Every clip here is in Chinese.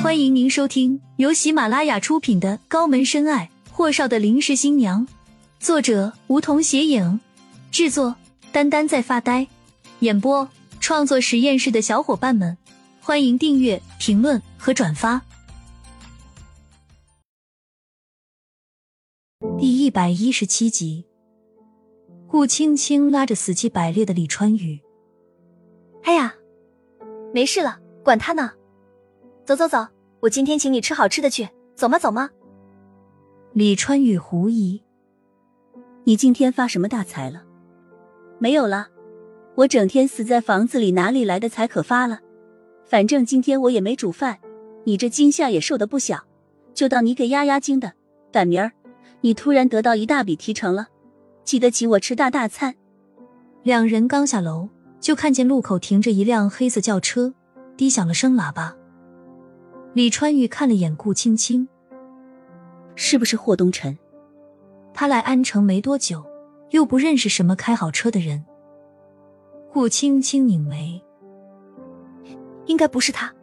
欢迎您收听由喜马拉雅出品的《高门深爱：霍少的临时新娘》，作者梧桐斜影，制作丹丹在发呆，演播创作实验室的小伙伴们，欢迎订阅、评论和转发。第一百一十七集，顾青青拉着死气白咧的李川宇：“哎呀，没事了，管他呢。”走走走，我今天请你吃好吃的去，走吗？走吗？李川宇狐疑：“你今天发什么大财了？没有了，我整天死在房子里，哪里来的财可发了？反正今天我也没煮饭，你这惊吓也受的不小，就当你给压压惊的。赶明儿你突然得到一大笔提成了，记得请我吃大大餐。”两人刚下楼，就看见路口停着一辆黑色轿车，低响了声喇叭。李川玉看了眼顾青青，是不是霍东辰？他来安城没多久，又不认识什么开好车的人。顾青青拧眉，应该不是他。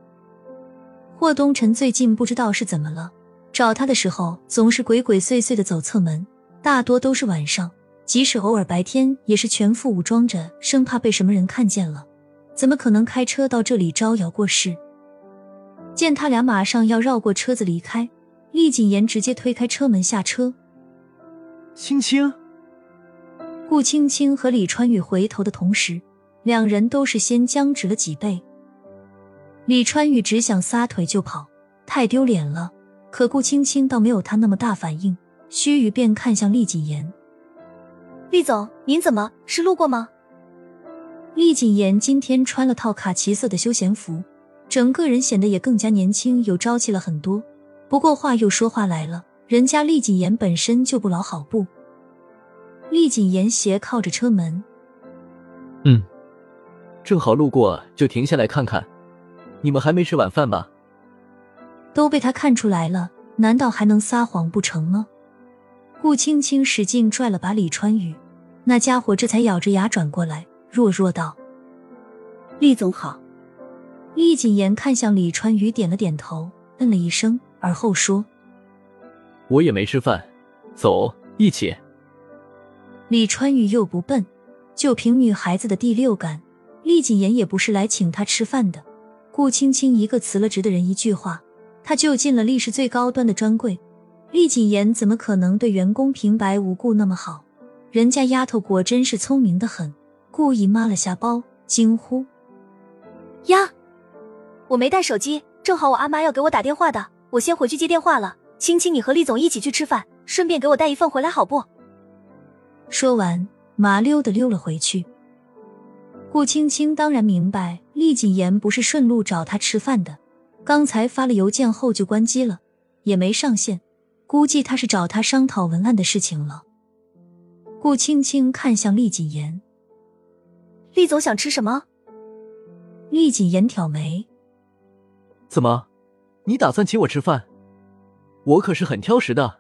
霍东辰最近不知道是怎么了，找他的时候总是鬼鬼祟祟的走侧门，大多都是晚上，即使偶尔白天也是全副武装着，生怕被什么人看见了。怎么可能开车到这里招摇过市？见他俩马上要绕过车子离开，厉谨言直接推开车门下车。青青，顾青青和李川宇回头的同时，两人都是先僵直了几倍。李川宇只想撒腿就跑，太丢脸了。可顾青青倒没有他那么大反应，须臾便看向厉谨言：“厉总，您怎么是路过吗？”厉谨言今天穿了套卡其色的休闲服。整个人显得也更加年轻有朝气了很多。不过话又说话来了，人家厉谨言本身就不老好不？厉谨言斜靠着车门，嗯，正好路过就停下来看看。你们还没吃晚饭吧？都被他看出来了，难道还能撒谎不成吗？顾青青使劲拽了把李川宇，那家伙这才咬着牙转过来，弱弱道：“厉总好。”厉谨言看向李川宇，点了点头，嗯了一声，而后说：“我也没吃饭，走，一起。”李川宇又不笨，就凭女孩子的第六感，厉谨言也不是来请他吃饭的。顾青青一个辞了职的人，一句话，他就进了历史最高端的专柜。厉谨言怎么可能对员工平白无故那么好？人家丫头果真是聪明的很，故意抹了下包，惊呼：“呀！”我没带手机，正好我阿妈要给我打电话的，我先回去接电话了。青青，你和厉总一起去吃饭，顺便给我带一份回来，好不？说完，麻溜的溜了回去。顾青青当然明白，厉谨言不是顺路找他吃饭的，刚才发了邮件后就关机了，也没上线，估计他是找他商讨文案的事情了。顾青青看向厉谨言，厉总想吃什么？厉谨言挑眉。怎么，你打算请我吃饭？我可是很挑食的。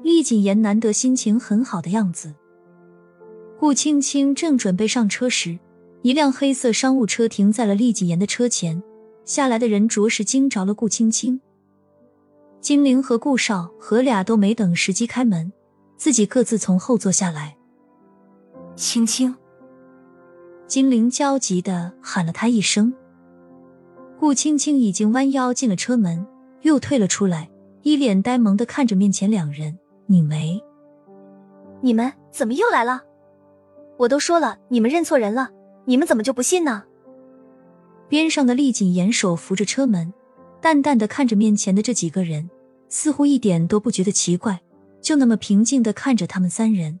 厉谨言难得心情很好的样子。顾青青正准备上车时，一辆黑色商务车停在了厉谨言的车前，下来的人着实惊着了顾青青。金玲和顾少和俩都没等时机开门，自己各自从后座下来。青青，金玲焦急的喊了他一声。顾青青已经弯腰进了车门，又退了出来，一脸呆萌的看着面前两人，你没：“你们怎么又来了？我都说了，你们认错人了，你们怎么就不信呢？”边上的厉谨言手扶着车门，淡淡的看着面前的这几个人，似乎一点都不觉得奇怪，就那么平静的看着他们三人。